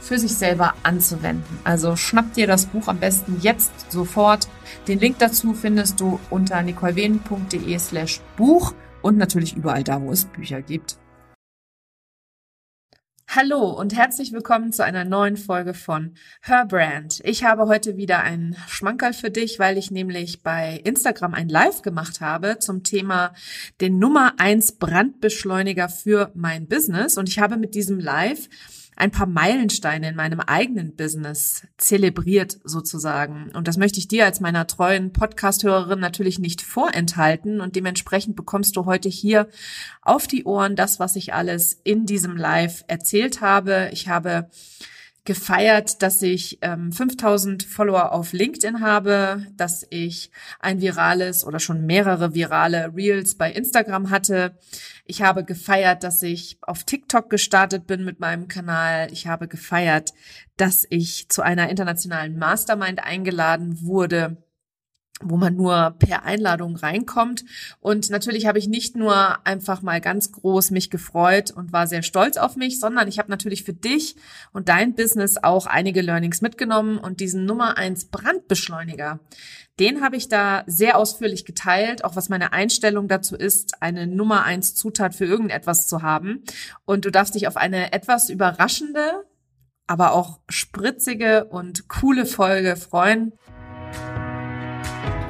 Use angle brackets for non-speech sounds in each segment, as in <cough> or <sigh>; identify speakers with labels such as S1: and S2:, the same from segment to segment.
S1: für sich selber anzuwenden. Also schnapp dir das Buch am besten jetzt sofort. Den Link dazu findest du unter nicolewehen.de slash Buch und natürlich überall da, wo es Bücher gibt. Hallo und herzlich willkommen zu einer neuen Folge von Her Brand. Ich habe heute wieder einen Schmankerl für dich, weil ich nämlich bei Instagram ein Live gemacht habe zum Thema den Nummer eins Brandbeschleuniger für mein Business und ich habe mit diesem Live ein paar Meilensteine in meinem eigenen Business zelebriert sozusagen. Und das möchte ich dir als meiner treuen Podcast-Hörerin natürlich nicht vorenthalten. Und dementsprechend bekommst du heute hier auf die Ohren das, was ich alles in diesem Live erzählt habe. Ich habe gefeiert, dass ich ähm, 5000 Follower auf LinkedIn habe, dass ich ein virales oder schon mehrere virale Reels bei Instagram hatte. Ich habe gefeiert, dass ich auf TikTok gestartet bin mit meinem Kanal. Ich habe gefeiert, dass ich zu einer internationalen Mastermind eingeladen wurde wo man nur per Einladung reinkommt. Und natürlich habe ich nicht nur einfach mal ganz groß mich gefreut und war sehr stolz auf mich, sondern ich habe natürlich für dich und dein Business auch einige Learnings mitgenommen und diesen Nummer eins Brandbeschleuniger. Den habe ich da sehr ausführlich geteilt, auch was meine Einstellung dazu ist, eine Nummer eins Zutat für irgendetwas zu haben. Und du darfst dich auf eine etwas überraschende, aber auch spritzige und coole Folge freuen.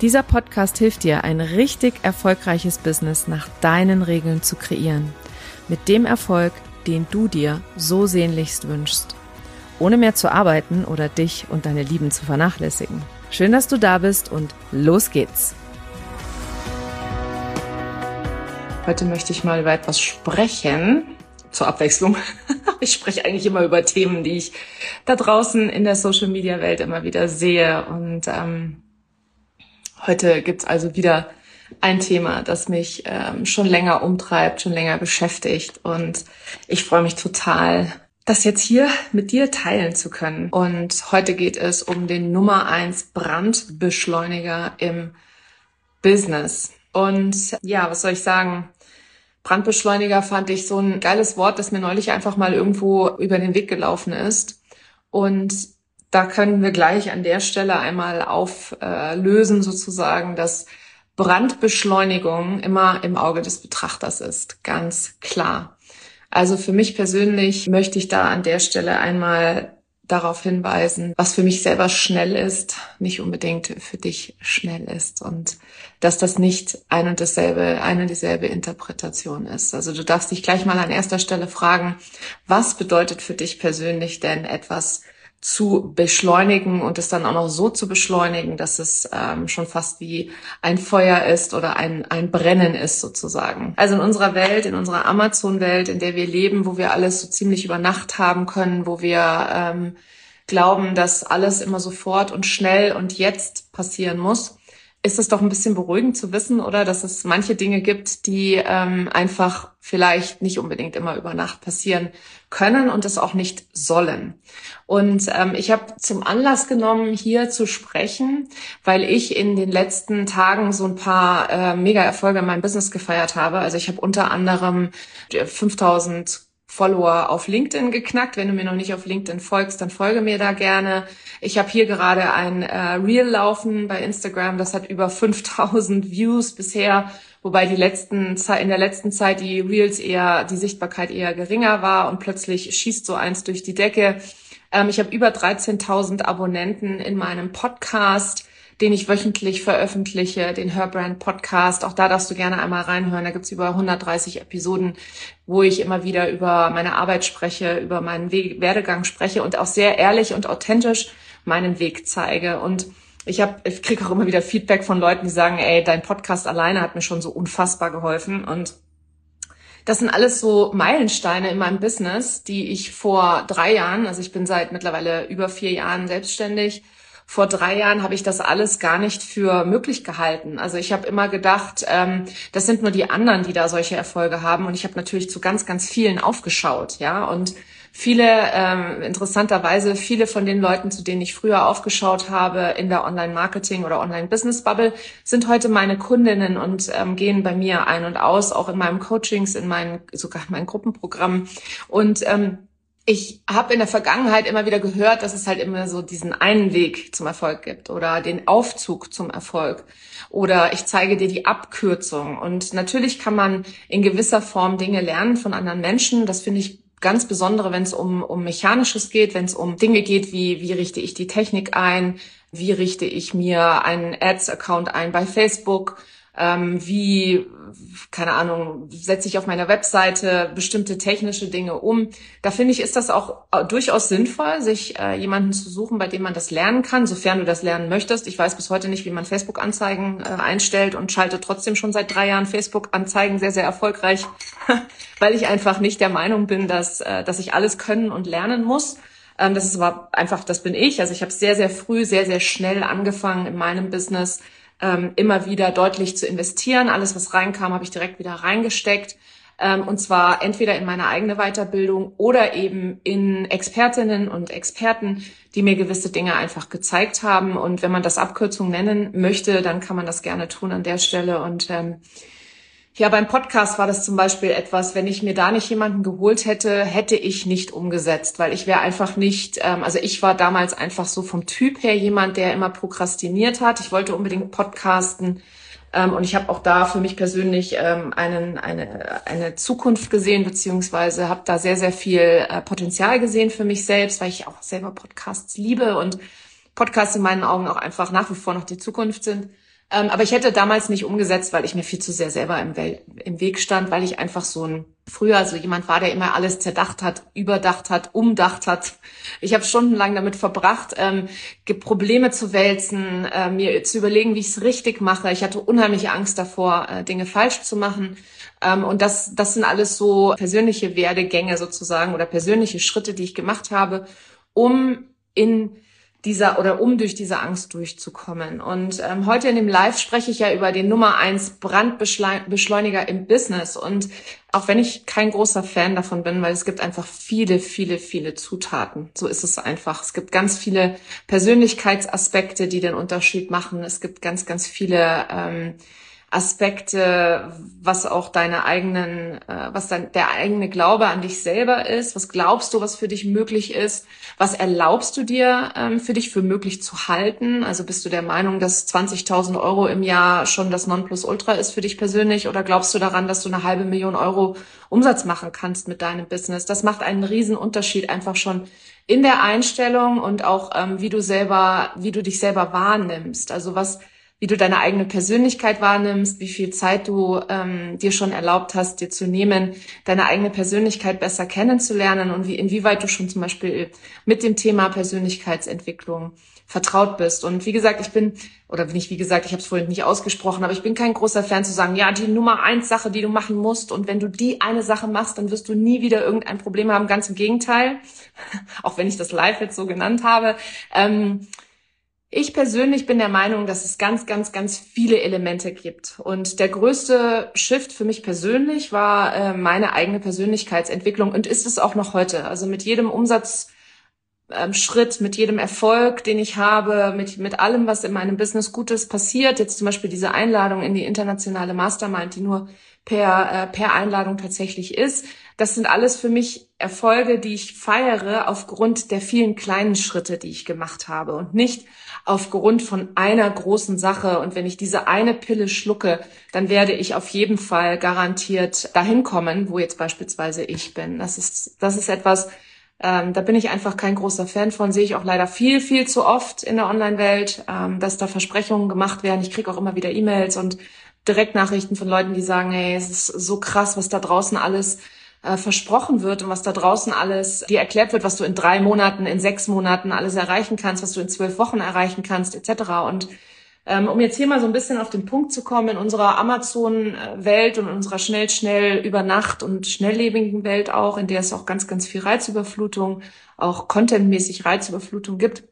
S1: Dieser Podcast hilft dir, ein richtig erfolgreiches Business nach deinen Regeln zu kreieren. Mit dem Erfolg, den du dir so sehnlichst wünschst ohne mehr zu arbeiten oder dich und deine Lieben zu vernachlässigen. Schön, dass du da bist und los geht's. Heute möchte ich mal über etwas sprechen, zur Abwechslung. <laughs> Ich spreche eigentlich immer über Themen, die ich da draußen in der Social-Media-Welt immer wieder sehe. Und ähm, heute gibt's also wieder ein Thema, das mich ähm, schon länger umtreibt, schon länger beschäftigt. Und ich freue mich total, das jetzt hier mit dir teilen zu können. Und heute geht es um den Nummer eins Brandbeschleuniger im Business. Und ja, was soll ich sagen? Brandbeschleuniger fand ich so ein geiles Wort, das mir neulich einfach mal irgendwo über den Weg gelaufen ist. Und da können wir gleich an der Stelle einmal auflösen, sozusagen, dass Brandbeschleunigung immer im Auge des Betrachters ist. Ganz klar. Also für mich persönlich möchte ich da an der Stelle einmal darauf hinweisen, was für mich selber schnell ist, nicht unbedingt für dich schnell ist und dass das nicht ein und dasselbe, eine und dieselbe Interpretation ist. Also du darfst dich gleich mal an erster Stelle fragen, was bedeutet für dich persönlich denn etwas zu beschleunigen und es dann auch noch so zu beschleunigen, dass es ähm, schon fast wie ein Feuer ist oder ein, ein Brennen ist sozusagen. Also in unserer Welt, in unserer Amazon-Welt, in der wir leben, wo wir alles so ziemlich über Nacht haben können, wo wir ähm, glauben, dass alles immer sofort und schnell und jetzt passieren muss, ist es doch ein bisschen beruhigend zu wissen, oder, dass es manche Dinge gibt, die ähm, einfach vielleicht nicht unbedingt immer über Nacht passieren können und es auch nicht sollen. Und ähm, ich habe zum Anlass genommen, hier zu sprechen, weil ich in den letzten Tagen so ein paar äh, Mega-Erfolge in meinem Business gefeiert habe. Also ich habe unter anderem 5000 Follower auf LinkedIn geknackt. Wenn du mir noch nicht auf LinkedIn folgst, dann folge mir da gerne. Ich habe hier gerade ein äh, Reel laufen bei Instagram, das hat über <laughs> 5000 Views bisher, wobei die letzten in der letzten Zeit die Reels eher die Sichtbarkeit eher geringer war und plötzlich schießt so eins durch die Decke. Ähm, ich habe über 13.000 Abonnenten in meinem Podcast den ich wöchentlich veröffentliche, den Herbrand Podcast. Auch da darfst du gerne einmal reinhören. Da gibt's über 130 Episoden, wo ich immer wieder über meine Arbeit spreche, über meinen Weg, Werdegang spreche und auch sehr ehrlich und authentisch meinen Weg zeige. Und ich habe, ich kriege auch immer wieder Feedback von Leuten, die sagen, ey, dein Podcast alleine hat mir schon so unfassbar geholfen. Und das sind alles so Meilensteine in meinem Business, die ich vor drei Jahren, also ich bin seit mittlerweile über vier Jahren selbstständig, vor drei Jahren habe ich das alles gar nicht für möglich gehalten. Also ich habe immer gedacht, ähm, das sind nur die anderen, die da solche Erfolge haben. Und ich habe natürlich zu ganz, ganz vielen aufgeschaut, ja. Und viele, ähm, interessanterweise, viele von den Leuten, zu denen ich früher aufgeschaut habe in der Online-Marketing oder Online-Business-Bubble, sind heute meine Kundinnen und ähm, gehen bei mir ein und aus, auch in meinem Coachings, in meinen, sogar in meinen Gruppenprogrammen. Und ähm, ich habe in der Vergangenheit immer wieder gehört, dass es halt immer so diesen einen Weg zum Erfolg gibt oder den Aufzug zum Erfolg oder ich zeige dir die Abkürzung. Und natürlich kann man in gewisser Form Dinge lernen von anderen Menschen. Das finde ich ganz besondere, wenn es um, um Mechanisches geht, wenn es um Dinge geht wie, wie richte ich die Technik ein, wie richte ich mir einen Ads-Account ein bei Facebook, ähm, wie, keine Ahnung, setze ich auf meiner Webseite bestimmte technische Dinge um. Da finde ich, ist das auch äh, durchaus sinnvoll, sich äh, jemanden zu suchen, bei dem man das lernen kann, sofern du das lernen möchtest. Ich weiß bis heute nicht, wie man Facebook-Anzeigen äh, einstellt und schalte trotzdem schon seit drei Jahren Facebook-Anzeigen sehr, sehr erfolgreich, <laughs> weil ich einfach nicht der Meinung bin, dass, äh, dass ich alles können und lernen muss. Ähm, das ist aber einfach, das bin ich. Also ich habe sehr, sehr früh, sehr, sehr schnell angefangen in meinem Business ähm, immer wieder deutlich zu investieren. Alles, was reinkam, habe ich direkt wieder reingesteckt. Ähm, und zwar entweder in meine eigene Weiterbildung oder eben in Expertinnen und Experten, die mir gewisse Dinge einfach gezeigt haben. Und wenn man das Abkürzung nennen möchte, dann kann man das gerne tun an der Stelle. Und ähm, Ja, beim Podcast war das zum Beispiel etwas, wenn ich mir da nicht jemanden geholt hätte, hätte ich nicht umgesetzt, weil ich wäre einfach nicht, ähm, also ich war damals einfach so vom Typ her jemand, der immer prokrastiniert hat. Ich wollte unbedingt podcasten ähm, und ich habe auch da für mich persönlich ähm, einen, eine, eine Zukunft gesehen, beziehungsweise habe da sehr, sehr viel äh, Potenzial gesehen für mich selbst, weil ich auch selber Podcasts liebe und Podcasts in meinen Augen auch einfach nach wie vor noch die Zukunft sind. Ähm, aber ich hätte damals nicht umgesetzt, weil ich mir viel zu sehr selber im, Wel im Weg stand, weil ich einfach so ein früher so jemand war, der immer alles zerdacht hat, überdacht hat, umdacht hat. Ich habe stundenlang damit verbracht, ähm, Probleme zu wälzen, äh, mir zu überlegen, wie ich es richtig mache. Ich hatte unheimliche Angst davor, äh, Dinge falsch zu machen. Ähm, und das, das sind alles so persönliche Werdegänge sozusagen oder persönliche Schritte, die ich gemacht habe, um in dieser oder um durch diese Angst durchzukommen. Und ähm, heute in dem Live spreche ich ja über den Nummer eins Brandbeschleuniger im Business. Und auch wenn ich kein großer Fan davon bin, weil es gibt einfach viele, viele, viele Zutaten. So ist es einfach. Es gibt ganz viele Persönlichkeitsaspekte, die den Unterschied machen. Es gibt ganz, ganz viele ähm, Aspekte, was auch deine eigenen, äh, was dein, der eigene Glaube an dich selber ist. Was glaubst du, was für dich möglich ist? Was erlaubst du dir ähm, für dich für möglich zu halten? Also bist du der Meinung, dass 20.000 Euro im Jahr schon das Nonplusultra ist für dich persönlich? Oder glaubst du daran, dass du eine halbe Million Euro Umsatz machen kannst mit deinem Business? Das macht einen riesen Unterschied einfach schon in der Einstellung und auch ähm, wie du selber, wie du dich selber wahrnimmst. Also was wie du deine eigene Persönlichkeit wahrnimmst, wie viel Zeit du ähm, dir schon erlaubt hast, dir zu nehmen, deine eigene Persönlichkeit besser kennenzulernen und wie inwieweit du schon zum Beispiel mit dem Thema Persönlichkeitsentwicklung vertraut bist. Und wie gesagt, ich bin, oder nicht wie gesagt, ich habe es vorhin nicht ausgesprochen, aber ich bin kein großer Fan zu sagen, ja, die Nummer eins Sache, die du machen musst, und wenn du die eine Sache machst, dann wirst du nie wieder irgendein Problem haben. Ganz im Gegenteil, <laughs> auch wenn ich das live jetzt so genannt habe. Ähm, ich persönlich bin der Meinung, dass es ganz, ganz, ganz viele Elemente gibt. Und der größte Shift für mich persönlich war äh, meine eigene Persönlichkeitsentwicklung und ist es auch noch heute. Also mit jedem Umsatzschritt, ähm, mit jedem Erfolg, den ich habe, mit, mit allem, was in meinem Business Gutes passiert, jetzt zum Beispiel diese Einladung in die internationale Mastermind, die nur per, äh, per Einladung tatsächlich ist. Das sind alles für mich Erfolge, die ich feiere aufgrund der vielen kleinen Schritte, die ich gemacht habe und nicht aufgrund von einer großen Sache. Und wenn ich diese eine Pille schlucke, dann werde ich auf jeden Fall garantiert dahin kommen, wo jetzt beispielsweise ich bin. Das ist, das ist etwas, ähm, da bin ich einfach kein großer Fan von, sehe ich auch leider viel, viel zu oft in der Online-Welt, ähm, dass da Versprechungen gemacht werden. Ich kriege auch immer wieder E-Mails und Direktnachrichten von Leuten, die sagen, hey, es ist so krass, was da draußen alles äh, versprochen wird und was da draußen alles dir erklärt wird, was du in drei Monaten, in sechs Monaten alles erreichen kannst, was du in zwölf Wochen erreichen kannst, etc. Und ähm, um jetzt hier mal so ein bisschen auf den Punkt zu kommen, in unserer Amazon-Welt und unserer schnell, schnell über Nacht und schnelllebigen Welt auch, in der es auch ganz, ganz viel Reizüberflutung, auch contentmäßig Reizüberflutung gibt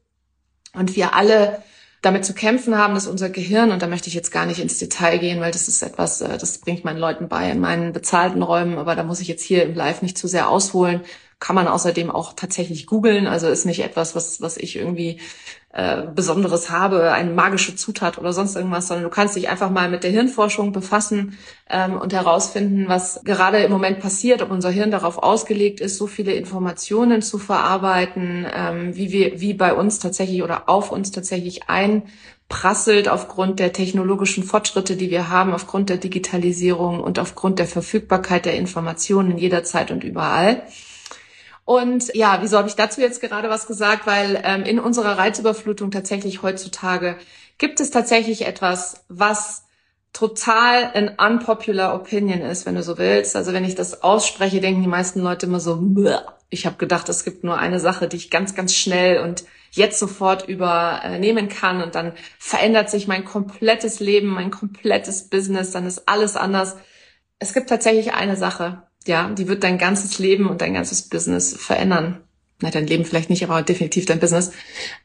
S1: und wir alle damit zu kämpfen haben, dass unser Gehirn, und da möchte ich jetzt gar nicht ins Detail gehen, weil das ist etwas, äh, das bringt meinen Leuten bei in meinen bezahlten Räumen, aber da muss ich jetzt hier im Live nicht zu sehr ausholen. Kann man außerdem auch tatsächlich googeln, also ist nicht etwas, was, was ich irgendwie äh, Besonderes habe, eine magische Zutat oder sonst irgendwas, sondern du kannst dich einfach mal mit der Hirnforschung befassen ähm, und herausfinden, was gerade im Moment passiert, ob unser Hirn darauf ausgelegt ist, so viele Informationen zu verarbeiten, ähm, wie wir, wie bei uns tatsächlich oder auf uns tatsächlich einprasselt aufgrund der technologischen Fortschritte, die wir haben, aufgrund der Digitalisierung und aufgrund der Verfügbarkeit der Informationen jederzeit und überall. Und ja, wieso habe ich dazu jetzt gerade was gesagt? Weil ähm, in unserer Reizüberflutung tatsächlich heutzutage gibt es tatsächlich etwas, was total ein unpopular Opinion ist, wenn du so willst. Also wenn ich das ausspreche, denken die meisten Leute immer so, ich habe gedacht, es gibt nur eine Sache, die ich ganz, ganz schnell und jetzt sofort übernehmen kann und dann verändert sich mein komplettes Leben, mein komplettes Business, dann ist alles anders. Es gibt tatsächlich eine Sache, ja, die wird dein ganzes Leben und dein ganzes Business verändern. Na, dein Leben vielleicht nicht, aber definitiv dein Business.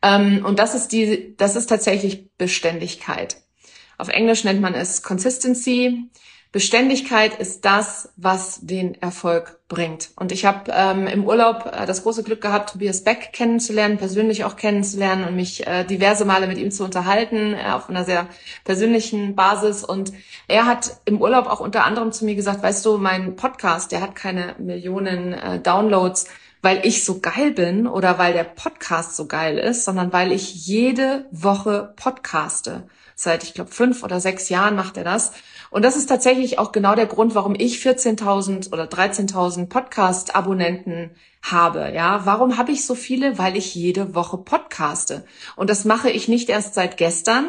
S1: Ähm, und das ist die, das ist tatsächlich Beständigkeit. Auf Englisch nennt man es Consistency. Beständigkeit ist das, was den Erfolg bringt. Und ich habe ähm, im Urlaub äh, das große Glück gehabt, Tobias Beck kennenzulernen, persönlich auch kennenzulernen und mich äh, diverse Male mit ihm zu unterhalten, äh, auf einer sehr persönlichen Basis. Und er hat im Urlaub auch unter anderem zu mir gesagt, weißt du, mein Podcast, der hat keine Millionen äh, Downloads, weil ich so geil bin oder weil der Podcast so geil ist, sondern weil ich jede Woche podcaste. Seit, ich glaube, fünf oder sechs Jahren macht er das. Und das ist tatsächlich auch genau der Grund, warum ich 14.000 oder 13.000 Podcast-Abonnenten habe. Ja, warum habe ich so viele? Weil ich jede Woche podcaste. Und das mache ich nicht erst seit gestern,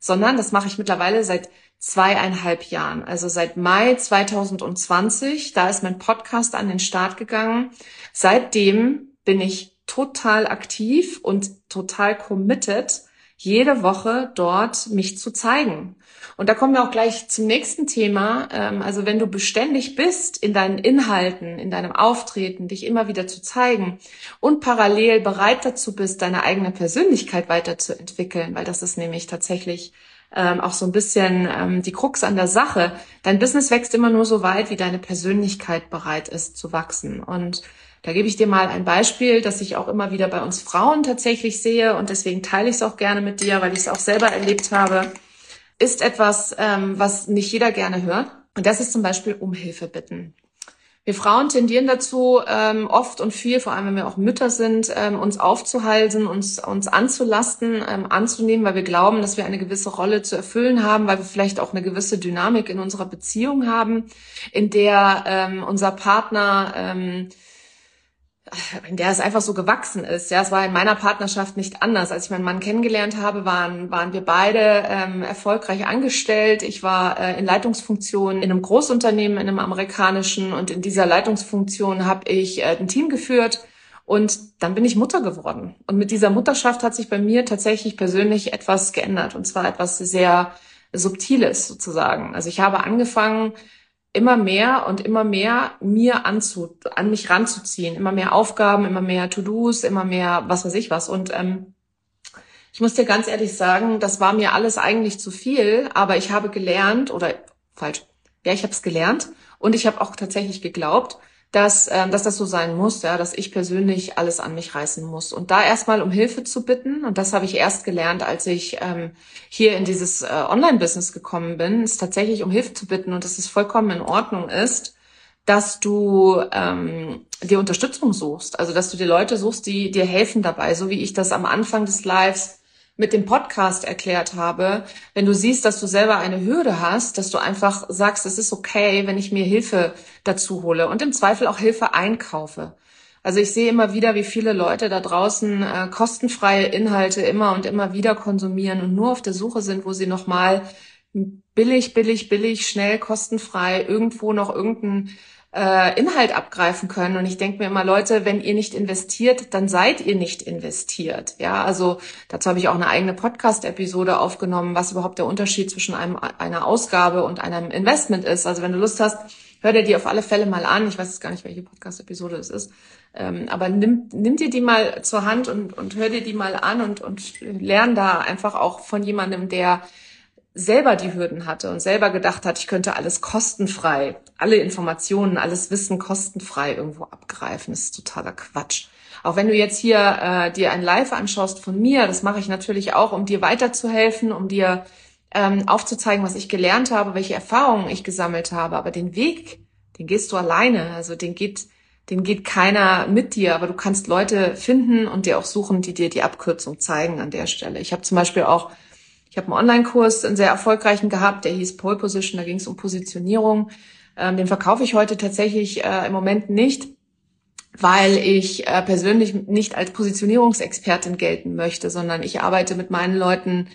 S1: sondern das mache ich mittlerweile seit zweieinhalb Jahren. Also seit Mai 2020, da ist mein Podcast an den Start gegangen. Seitdem bin ich total aktiv und total committed jede Woche dort mich zu zeigen. Und da kommen wir auch gleich zum nächsten Thema. Ähm, also wenn du beständig bist in deinen Inhalten, in deinem Auftreten, dich immer wieder zu zeigen und parallel bereit dazu bist, deine eigene Persönlichkeit weiterzuentwickeln, weil das ist nämlich tatsächlich ähm, auch so ein bisschen ähm, die Krux an der Sache. Dein Business wächst immer nur so weit, wie deine Persönlichkeit bereit ist zu wachsen. Und da gebe ich dir mal ein Beispiel, das ich auch immer wieder bei uns Frauen tatsächlich sehe und deswegen teile ich es auch gerne mit dir, weil ich es auch selber erlebt habe, ist etwas, ähm, was nicht jeder gerne hört. Und das ist zum Beispiel um Hilfe bitten. Wir Frauen tendieren dazu, ähm, oft und viel, vor allem wenn wir auch Mütter sind, ähm, uns aufzuhalten, uns, uns anzulasten, ähm, anzunehmen, weil wir glauben, dass wir eine gewisse Rolle zu erfüllen haben, weil wir vielleicht auch eine gewisse Dynamik in unserer Beziehung haben, in der ähm, unser Partner ähm, in der es einfach so gewachsen ist. Ja, es war in meiner Partnerschaft nicht anders. Als ich meinen Mann kennengelernt habe, waren, waren wir beide ähm, erfolgreich angestellt. Ich war äh, in Leitungsfunktion in einem Großunternehmen, in einem amerikanischen und in dieser Leitungsfunktion habe ich äh, ein Team geführt und dann bin ich Mutter geworden. Und mit dieser Mutterschaft hat sich bei mir tatsächlich persönlich etwas geändert und zwar etwas sehr Subtiles sozusagen. Also ich habe angefangen, immer mehr und immer mehr mir anzu, an mich ranzuziehen. Immer mehr Aufgaben, immer mehr To-Dos, immer mehr was weiß ich was. Und ähm, ich muss dir ganz ehrlich sagen, das war mir alles eigentlich zu viel, aber ich habe gelernt, oder falsch, ja, ich habe es gelernt und ich habe auch tatsächlich geglaubt, dass, äh, dass das so sein muss, ja, dass ich persönlich alles an mich reißen muss. Und da erstmal um Hilfe zu bitten, und das habe ich erst gelernt, als ich ähm, hier in dieses äh, Online-Business gekommen bin, ist tatsächlich um Hilfe zu bitten und dass es vollkommen in Ordnung ist, dass du ähm, dir Unterstützung suchst. Also dass du dir Leute suchst, die dir helfen dabei, so wie ich das am Anfang des Lives mit dem Podcast erklärt habe, wenn du siehst, dass du selber eine Hürde hast, dass du einfach sagst, es ist okay, wenn ich mir Hilfe dazu hole und im Zweifel auch Hilfe einkaufe. Also ich sehe immer wieder, wie viele Leute da draußen äh, kostenfreie Inhalte immer und immer wieder konsumieren und nur auf der Suche sind, wo sie nochmal billig, billig, billig, schnell, kostenfrei irgendwo noch irgendein äh, Inhalt abgreifen können. Und ich denke mir immer, Leute, wenn ihr nicht investiert, dann seid ihr nicht investiert. Ja, also dazu habe ich auch eine eigene Podcast-Episode aufgenommen, was überhaupt der Unterschied zwischen einem, einer Ausgabe und einem Investment ist. Also wenn du Lust hast, hör dir die auf alle Fälle mal an. Ich weiß jetzt gar nicht, welche Podcast-Episode es ist. Ähm, aber nimm, nimm dir die mal zur Hand und, und hör dir die mal an und, und lern da einfach auch von jemandem, der selber die Hürden hatte und selber gedacht hat, ich könnte alles kostenfrei, alle Informationen, alles Wissen kostenfrei irgendwo abgreifen. Das ist totaler Quatsch. Auch wenn du jetzt hier äh, dir ein Live anschaust von mir, das mache ich natürlich auch, um dir weiterzuhelfen, um dir ähm, aufzuzeigen, was ich gelernt habe, welche Erfahrungen ich gesammelt habe. Aber den Weg, den gehst du alleine. Also den geht, den geht keiner mit dir. Aber du kannst Leute finden und dir auch suchen, die dir die Abkürzung zeigen an der Stelle. Ich habe zum Beispiel auch ich habe einen Online-Kurs, einen sehr erfolgreichen gehabt, der hieß Pole Position, da ging es um Positionierung. Ähm, den verkaufe ich heute tatsächlich äh, im Moment nicht, weil ich äh, persönlich nicht als Positionierungsexpertin gelten möchte, sondern ich arbeite mit meinen Leuten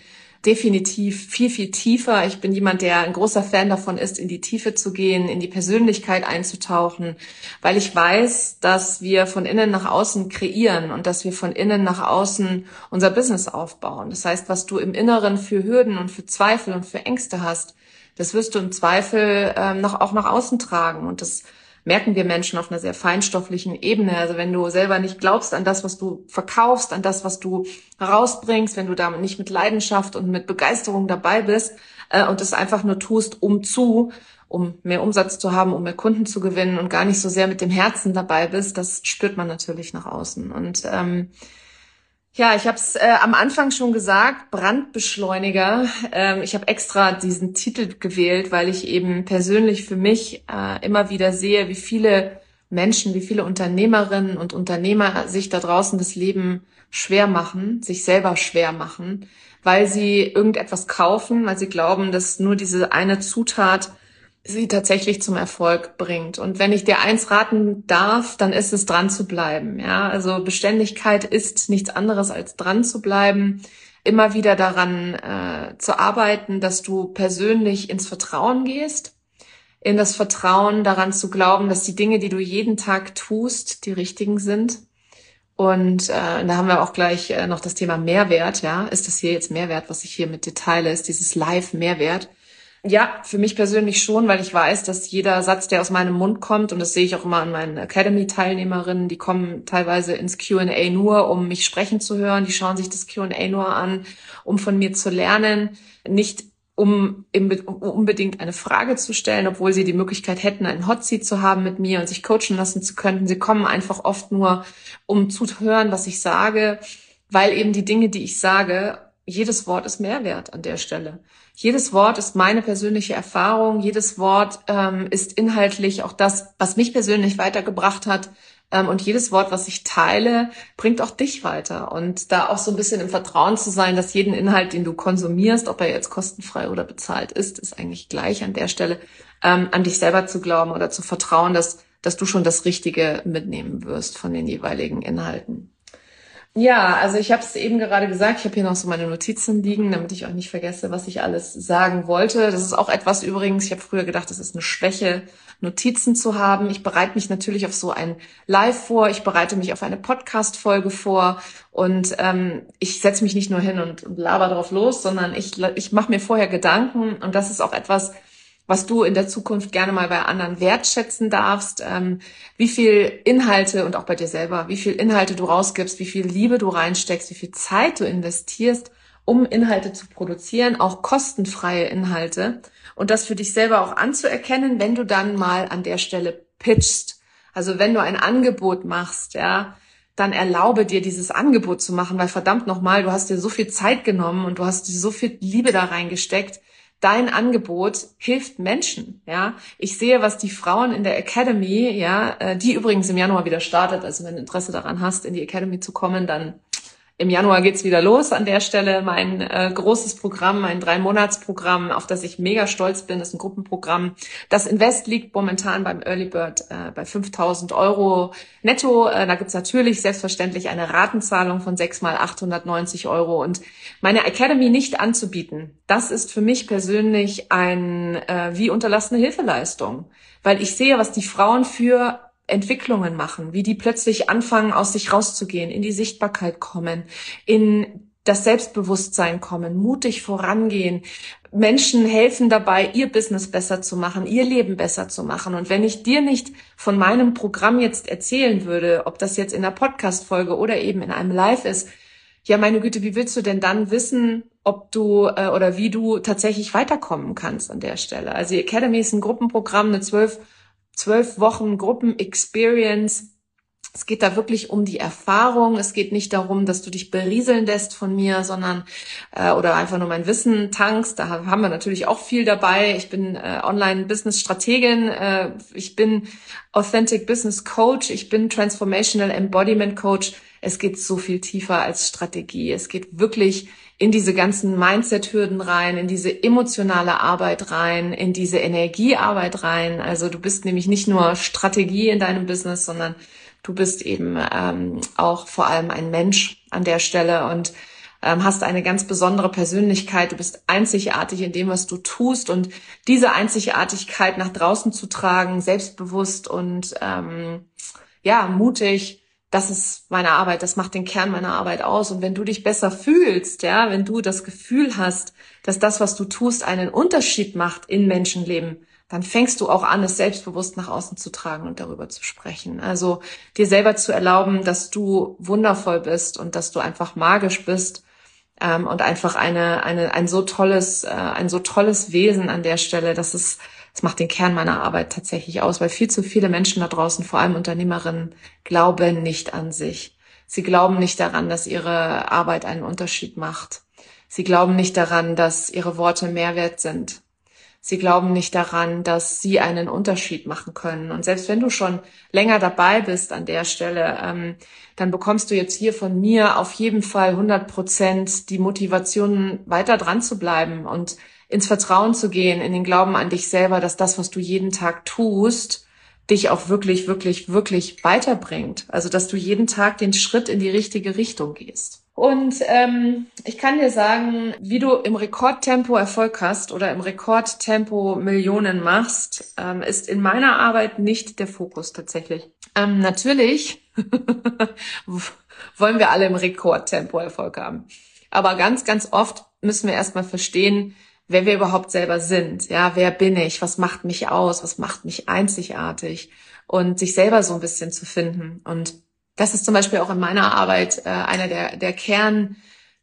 S1: definitiv viel, viel tiefer. Ich bin jemand, der ein großer Fan davon ist, in die Tiefe zu gehen, in die Persönlichkeit einzutauchen, weil ich weiß, dass wir von innen nach außen kreieren und dass wir von innen nach außen unser Business aufbauen. Das heißt, was du im Inneren für Hürden und für Zweifel und für Ängste hast, das wirst du im Zweifel ähm, noch, auch nach außen tragen. Und das merken wir Menschen auf einer sehr feinstofflichen Ebene. Also wenn du selber nicht glaubst an das, was du verkaufst, an das, was du herausbringst, wenn du da nicht mit Leidenschaft und mit Begeisterung dabei bist äh, und es einfach nur tust, um zu, um mehr Umsatz zu haben, um mehr Kunden zu gewinnen und gar nicht so sehr mit dem Herzen dabei bist, das spürt man natürlich nach außen. Und ähm, ja, ich habe es äh, am Anfang schon gesagt, Brandbeschleuniger. Ähm, ich habe extra diesen Titel gewählt, weil ich eben persönlich für mich äh, immer wieder sehe, wie viele Menschen, wie viele Unternehmerinnen und Unternehmer sich da draußen das Leben schwer machen, sich selber schwer machen, weil sie irgendetwas kaufen, weil sie glauben, dass nur diese eine Zutat sie tatsächlich zum Erfolg bringt. Und wenn ich dir eins raten darf, dann ist es dran zu bleiben. Ja, also Beständigkeit ist nichts anderes als dran zu bleiben, immer wieder daran äh, zu arbeiten, dass du persönlich ins Vertrauen gehst, in das Vertrauen daran zu glauben, dass die Dinge, die du jeden Tag tust, die richtigen sind. Und äh, da haben wir auch gleich äh, noch das Thema Mehrwert. Ja, ist das hier jetzt Mehrwert, was ich hier mit dir teile, ist dieses Live-Mehrwert. Ja, für mich persönlich schon, weil ich weiß, dass jeder Satz, der aus meinem Mund kommt, und das sehe ich auch immer an meinen Academy-Teilnehmerinnen, die kommen teilweise ins QA nur, um mich sprechen zu hören, die schauen sich das QA nur an, um von mir zu lernen, nicht um unbedingt eine Frage zu stellen, obwohl sie die Möglichkeit hätten, einen Hotseat zu haben mit mir und sich coachen lassen zu können. Sie kommen einfach oft nur, um zu hören, was ich sage, weil eben die Dinge, die ich sage, jedes Wort ist Mehrwert an der Stelle. Jedes Wort ist meine persönliche Erfahrung. Jedes Wort ähm, ist inhaltlich auch das, was mich persönlich weitergebracht hat. Ähm, und jedes Wort, was ich teile, bringt auch dich weiter. Und da auch so ein bisschen im Vertrauen zu sein, dass jeden Inhalt, den du konsumierst, ob er jetzt kostenfrei oder bezahlt ist, ist eigentlich gleich an der Stelle, ähm, an dich selber zu glauben oder zu vertrauen, dass, dass du schon das Richtige mitnehmen wirst von den jeweiligen Inhalten. Ja, also ich habe es eben gerade gesagt, ich habe hier noch so meine Notizen liegen, damit ich auch nicht vergesse, was ich alles sagen wollte. Das ist auch etwas übrigens, ich habe früher gedacht, das ist eine Schwäche, Notizen zu haben. Ich bereite mich natürlich auf so ein Live vor, ich bereite mich auf eine Podcast-Folge vor und ähm, ich setze mich nicht nur hin und, laber drauf los, sondern ich, ich mache mir vorher Gedanken und das ist auch etwas, was du in der Zukunft gerne mal bei anderen wertschätzen darfst, ähm, wie viel Inhalte und auch bei dir selber, wie viel Inhalte du rausgibst, wie viel Liebe du reinsteckst, wie viel Zeit du investierst, um Inhalte zu produzieren, auch kostenfreie Inhalte und das für dich selber auch anzuerkennen, wenn du dann mal an der Stelle pitchst. Also wenn du ein Angebot machst, ja, dann erlaube dir dieses Angebot zu machen, weil verdammt nochmal, du hast dir so viel Zeit genommen und du hast dir so viel Liebe da reingesteckt dein Angebot hilft Menschen, ja. Ich sehe, was die Frauen in der Academy, ja, äh, die übrigens im Januar wieder startet, also wenn du Interesse daran hast, in die Academy zu kommen, dann im Januar geht's wieder los an der Stelle. Mein äh, großes Programm, mein Drei-Monats-Programm, auf das ich mega stolz bin, ist ein Gruppenprogramm. Das Invest liegt momentan beim Early Bird äh, bei 5000 Euro netto. Äh, da gibt's natürlich selbstverständlich eine Ratenzahlung von 6 mal 890 Euro. Und meine Academy nicht anzubieten, das ist für mich persönlich ein äh, wie unterlassene Hilfeleistung. Weil ich sehe, was die Frauen für Entwicklungen machen, wie die plötzlich anfangen, aus sich rauszugehen, in die Sichtbarkeit kommen, in das Selbstbewusstsein kommen, mutig vorangehen, Menschen helfen dabei, ihr Business besser zu machen, ihr Leben besser zu machen. Und wenn ich dir nicht von meinem Programm jetzt erzählen würde, ob das jetzt in einer Podcast-Folge oder eben in einem Live ist, ja, meine Güte, wie willst du denn dann wissen, ob du äh, oder wie du tatsächlich weiterkommen kannst an der Stelle? Also Academy ist ein Gruppenprogramm, eine zwölf zwölf Wochen Gruppen-Experience. Es geht da wirklich um die Erfahrung. Es geht nicht darum, dass du dich berieseln lässt von mir, sondern äh, oder einfach nur mein Wissen tankst. Da haben wir natürlich auch viel dabei. Ich bin äh, Online-Business-Strategin. Äh, ich bin Authentic Business Coach. Ich bin Transformational Embodiment Coach. Es geht so viel tiefer als Strategie. Es geht wirklich in diese ganzen Mindset-Hürden rein, in diese emotionale Arbeit rein, in diese Energiearbeit rein. Also du bist nämlich nicht nur Strategie in deinem Business, sondern du bist eben ähm, auch vor allem ein Mensch an der Stelle und ähm, hast eine ganz besondere Persönlichkeit. Du bist einzigartig in dem, was du tust und diese Einzigartigkeit nach draußen zu tragen, selbstbewusst und ähm, ja mutig das ist meine Arbeit, das macht den Kern meiner Arbeit aus. Und wenn du dich besser fühlst, ja, wenn du das Gefühl hast, dass das, was du tust, einen Unterschied macht in Menschenleben, dann fängst du auch an, es selbstbewusst nach außen zu tragen und darüber zu sprechen. Also dir selber zu erlauben, dass du wundervoll bist und dass du einfach magisch bist ähm, und einfach eine, eine, ein so tolles, äh, ein so tolles Wesen an der Stelle, dass es, das macht den Kern meiner Arbeit tatsächlich aus, weil viel zu viele Menschen da draußen, vor allem Unternehmerinnen, glauben nicht an sich. Sie glauben nicht daran, dass ihre Arbeit einen Unterschied macht. Sie glauben nicht daran, dass ihre Worte Mehrwert sind. Sie glauben nicht daran, dass sie einen Unterschied machen können. Und selbst wenn du schon länger dabei bist an der Stelle, ähm, dann bekommst du jetzt hier von mir auf jeden Fall 100 Prozent die Motivation, weiter dran zu bleiben und ins Vertrauen zu gehen, in den Glauben an dich selber, dass das, was du jeden Tag tust, dich auch wirklich, wirklich, wirklich weiterbringt. Also, dass du jeden Tag den Schritt in die richtige Richtung gehst. Und ähm, ich kann dir sagen, wie du im Rekordtempo Erfolg hast oder im Rekordtempo Millionen machst, ähm, ist in meiner Arbeit nicht der Fokus tatsächlich. Ähm, natürlich <laughs> wollen wir alle im Rekordtempo Erfolg haben. Aber ganz, ganz oft müssen wir erstmal verstehen, wer wir überhaupt selber sind. Ja, wer bin ich? Was macht mich aus? Was macht mich einzigartig? Und sich selber so ein bisschen zu finden. Und das ist zum Beispiel auch in meiner Arbeit äh, einer der, der Kern,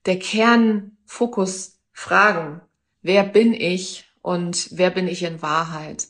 S1: der Kernfokusfragen. Wer bin ich und wer bin ich in Wahrheit?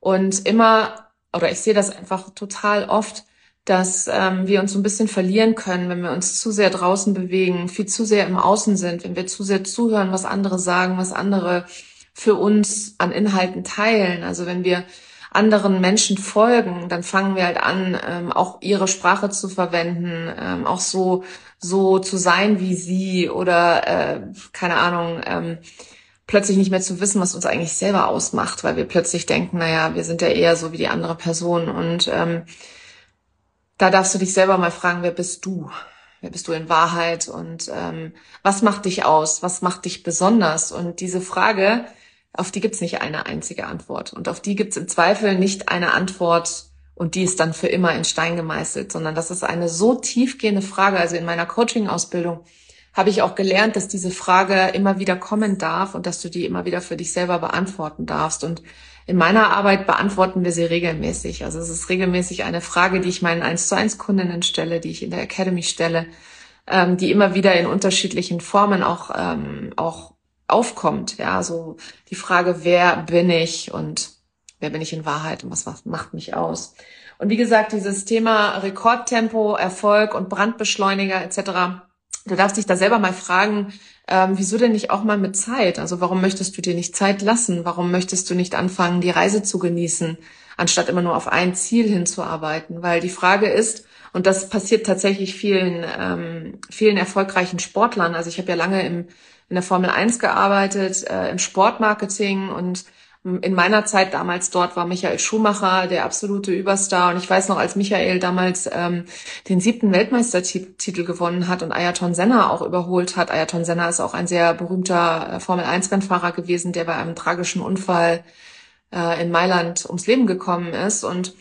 S1: Und immer, oder ich sehe das einfach total oft, dass ähm, wir uns so ein bisschen verlieren können, wenn wir uns zu sehr draußen bewegen, viel zu sehr im Außen sind, wenn wir zu sehr zuhören, was andere sagen, was andere für uns an Inhalten teilen. Also wenn wir anderen Menschen folgen, dann fangen wir halt an, ähm, auch ihre Sprache zu verwenden, ähm, auch so so zu sein wie sie oder äh, keine Ahnung. Ähm, plötzlich nicht mehr zu wissen, was uns eigentlich selber ausmacht, weil wir plötzlich denken, naja, wir sind ja eher so wie die andere Person. Und ähm, da darfst du dich selber mal fragen, wer bist du? Wer bist du in Wahrheit? Und ähm, was macht dich aus? Was macht dich besonders? Und diese Frage, auf die gibt's nicht eine einzige Antwort. Und auf die gibt's im Zweifel nicht eine Antwort und die ist dann für immer in Stein gemeißelt, sondern das ist eine so tiefgehende Frage. Also in meiner Coaching-Ausbildung habe ich auch gelernt, dass diese Frage immer wieder kommen darf und dass du die immer wieder für dich selber beantworten darfst. Und in meiner Arbeit beantworten wir sie regelmäßig. Also es ist regelmäßig eine Frage, die ich meinen 1 zu 1 Kundinnen stelle, die ich in der Academy stelle, ähm, die immer wieder in unterschiedlichen Formen auch, ähm, auch aufkommt. Ja, so die Frage, wer bin ich und wer bin ich in Wahrheit und was macht mich aus? Und wie gesagt, dieses Thema Rekordtempo, Erfolg und Brandbeschleuniger etc. Du darfst dich da selber mal fragen, ähm, wieso denn nicht auch mal mit Zeit? Also warum möchtest du dir nicht Zeit lassen? Warum möchtest du nicht anfangen, die Reise zu genießen, anstatt immer nur auf ein Ziel hinzuarbeiten? Weil die Frage ist, und das passiert tatsächlich vielen, ähm, vielen erfolgreichen Sportlern. Also ich habe ja lange im in der Formel 1 gearbeitet, äh, im Sportmarketing und in meiner Zeit damals dort war Michael Schumacher der absolute Überstar und ich weiß noch, als Michael damals ähm, den siebten Weltmeistertitel gewonnen hat und Ayrton Senna auch überholt hat. Ayrton Senna ist auch ein sehr berühmter äh, Formel 1 Rennfahrer gewesen, der bei einem tragischen Unfall äh, in Mailand ums Leben gekommen ist und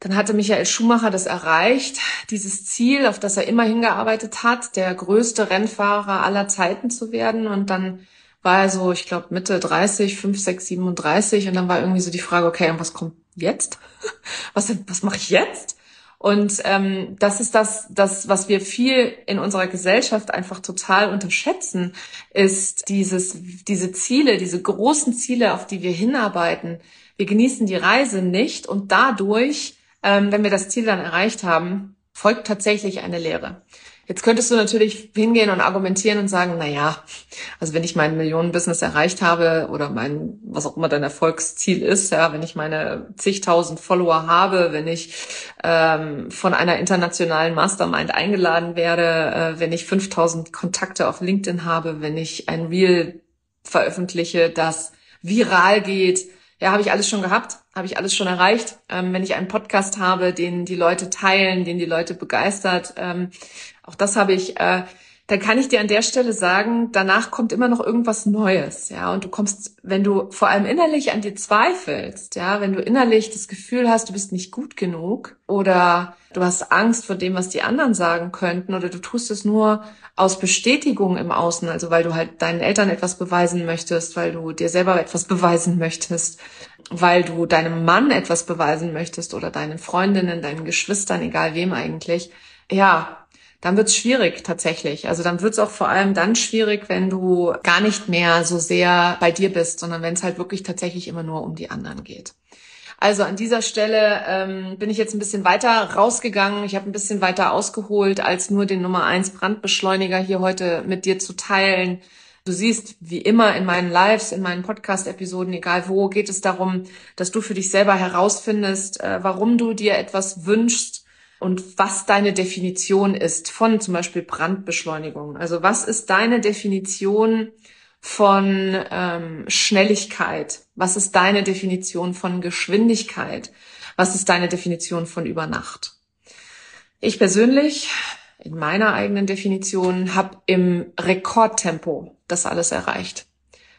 S1: dann hatte Michael Schumacher das erreicht, dieses Ziel, auf das er immer hingearbeitet hat, der größte Rennfahrer aller Zeiten zu werden. Und dann war so, ich glaube, Mitte 30, 5, 6, 37. Und dann war irgendwie so die Frage, okay, und was kommt jetzt? <laughs> Was, was mache ich jetzt? Und ähm, das ist das, das, was wir viel in unserer Gesellschaft einfach total unterschätzen, ist dieses, diese Ziele, diese großen Ziele, auf die wir hinarbeiten. Wir genießen die Reise nicht und dadurch ähm, wenn wir das Ziel dann erreicht haben, folgt tatsächlich eine Lehre. Jetzt könntest du natürlich hingehen und argumentieren und sagen, na ja, also wenn ich mein Millionenbusiness erreicht habe oder mein, was auch immer dein Erfolgsziel ist, ja, wenn ich meine zigtausend Follower habe, wenn ich ähm, von einer internationalen Mastermind eingeladen werde, äh, wenn ich 5000 Kontakte auf LinkedIn habe, wenn ich ein Reel veröffentliche, das viral geht, ja, habe ich alles schon gehabt, habe ich alles schon erreicht. Ähm, wenn ich einen Podcast habe, den die Leute teilen, den die Leute begeistert, ähm, auch das habe ich. Äh, dann kann ich dir an der Stelle sagen, danach kommt immer noch irgendwas Neues, ja. Und du kommst, wenn du vor allem innerlich an dir zweifelst, ja, wenn du innerlich das Gefühl hast, du bist nicht gut genug oder du hast Angst vor dem, was die anderen sagen könnten oder du tust es nur aus Bestätigung im Außen, also weil du halt deinen Eltern etwas beweisen möchtest, weil du dir selber etwas beweisen möchtest, weil du deinem Mann etwas beweisen möchtest oder deinen Freundinnen, deinen Geschwistern, egal wem eigentlich, ja, dann wird's schwierig tatsächlich. Also dann wird's auch vor allem dann schwierig, wenn du gar nicht mehr so sehr bei dir bist, sondern wenn es halt wirklich tatsächlich immer nur um die anderen geht. Also an dieser Stelle ähm, bin ich jetzt ein bisschen weiter rausgegangen. Ich habe ein bisschen weiter ausgeholt, als nur den Nummer eins Brandbeschleuniger hier heute mit dir zu teilen. Du siehst, wie immer in meinen Lives, in meinen Podcast-Episoden, egal wo, geht es darum, dass du für dich selber herausfindest, äh, warum du dir etwas wünschst, und was deine Definition ist von zum Beispiel Brandbeschleunigung. Also was ist deine Definition von ähm, Schnelligkeit? Was ist deine Definition von Geschwindigkeit? Was ist deine Definition von Übernacht? Ich persönlich, in meiner eigenen Definition, habe im Rekordtempo das alles erreicht.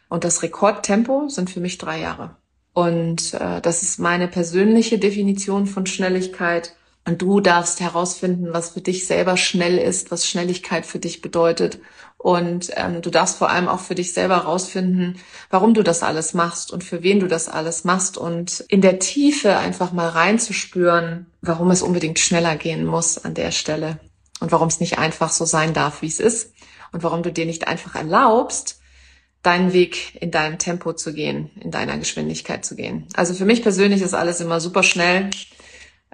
S1: Und das Rekordtempo sind für mich drei Jahre. Und äh, das ist meine persönliche Definition von Schnelligkeit. Und du darfst herausfinden, was für dich selber schnell ist, was Schnelligkeit für dich bedeutet. Und ähm, du darfst vor allem auch für dich selber herausfinden, warum du das alles machst und für wen du das alles machst. Und in der Tiefe einfach mal reinzuspüren, warum es unbedingt schneller gehen muss an der Stelle. Und warum es nicht einfach so sein darf, wie es ist. Und warum du dir nicht einfach erlaubst, deinen Weg in deinem Tempo zu gehen, in deiner Geschwindigkeit zu gehen. Also für mich persönlich ist alles immer super schnell.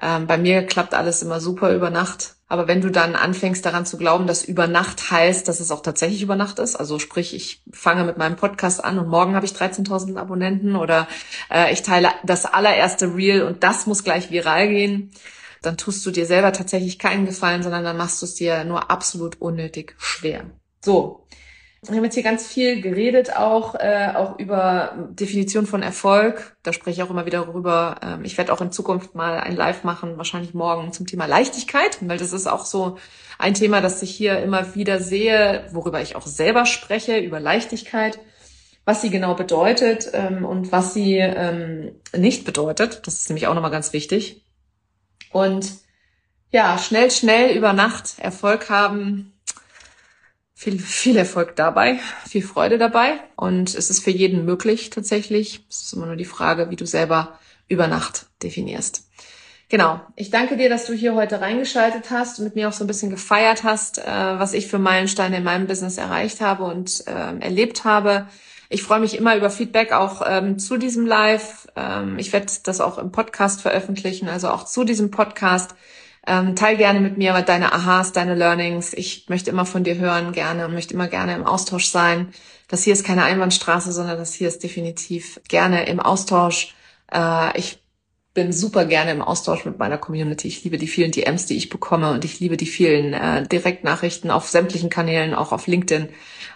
S1: Ähm, bei mir klappt alles immer super über Nacht. Aber wenn du dann anfängst daran zu glauben, dass über Nacht heißt, dass es auch tatsächlich über Nacht ist, also sprich, ich fange mit meinem Podcast an und morgen habe ich 13.000 Abonnenten oder äh, ich teile das allererste Reel und das muss gleich viral gehen, dann tust du dir selber tatsächlich keinen Gefallen, sondern dann machst du es dir nur absolut unnötig schwer. So, wir haben jetzt hier ganz viel geredet, auch, äh, auch über Definition von Erfolg. Da spreche ich auch immer wieder darüber. Ähm, ich werde auch in Zukunft mal ein Live machen, wahrscheinlich morgen zum Thema Leichtigkeit, weil das ist auch so ein Thema, das ich hier immer wieder sehe, worüber ich auch selber spreche, über Leichtigkeit, was sie genau bedeutet ähm, und was sie ähm, nicht bedeutet. Das ist nämlich auch nochmal ganz wichtig. Und ja, schnell, schnell über Nacht Erfolg haben, viel, viel Erfolg dabei, viel Freude dabei. Und es ist für jeden möglich tatsächlich. Es ist immer nur die Frage, wie du selber über Nacht definierst. Genau. Ich danke dir, dass du hier heute reingeschaltet hast und mit mir auch so ein bisschen gefeiert hast, äh, was ich für Meilensteine in meinem Business erreicht habe und äh, erlebt habe. Ich freue mich immer über Feedback auch ähm, zu diesem Live. Ähm, ich werde das auch im Podcast veröffentlichen, also auch zu diesem Podcast. Ähm, teil gerne mit mir deine Aha's, deine Learnings. Ich möchte immer von dir hören gerne und möchte immer gerne im Austausch sein. Das hier ist keine Einbahnstraße, sondern das hier ist definitiv gerne im Austausch. Äh, ich bin super gerne im Austausch mit meiner Community. Ich liebe die vielen DMs, die ich bekomme und ich liebe die vielen äh, Direktnachrichten auf sämtlichen Kanälen, auch auf LinkedIn,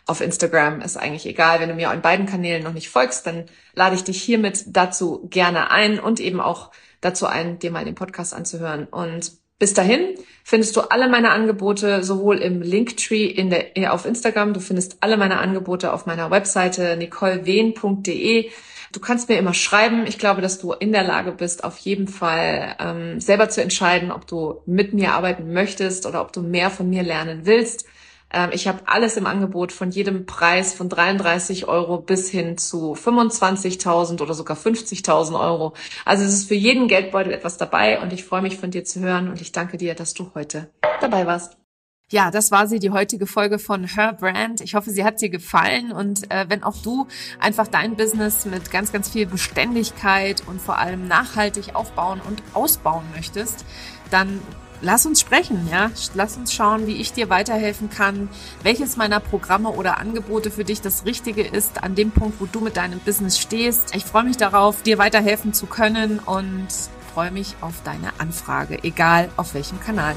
S1: auf Instagram. Ist eigentlich egal. Wenn du mir in beiden Kanälen noch nicht folgst, dann lade ich dich hiermit dazu gerne ein und eben auch dazu ein, dir mal den Podcast anzuhören. Und bis dahin findest du alle meine Angebote sowohl im Linktree in der, äh, auf Instagram, du findest alle meine Angebote auf meiner Webseite nicolewehn.de. Du kannst mir immer schreiben. Ich glaube, dass du in der Lage bist, auf jeden Fall ähm, selber zu entscheiden, ob du mit mir arbeiten möchtest oder ob du mehr von mir lernen willst. Ähm, ich habe alles im Angebot von jedem Preis von 33 Euro bis hin zu 25.000 oder sogar 50.000 Euro. Also es ist für jeden Geldbeutel etwas dabei und ich freue mich von dir zu hören und ich danke dir, dass du heute dabei warst. Ja, das war sie, die heutige Folge von Her Brand. Ich hoffe, sie hat dir gefallen und äh, wenn auch du einfach dein Business mit ganz, ganz viel Beständigkeit und vor allem nachhaltig aufbauen und ausbauen möchtest, dann lass uns sprechen, ja. Lass uns schauen, wie ich dir weiterhelfen kann, welches meiner Programme oder Angebote für dich das Richtige ist an dem Punkt, wo du mit deinem Business stehst. Ich freue mich darauf, dir weiterhelfen zu können und freue mich auf deine Anfrage, egal auf welchem Kanal.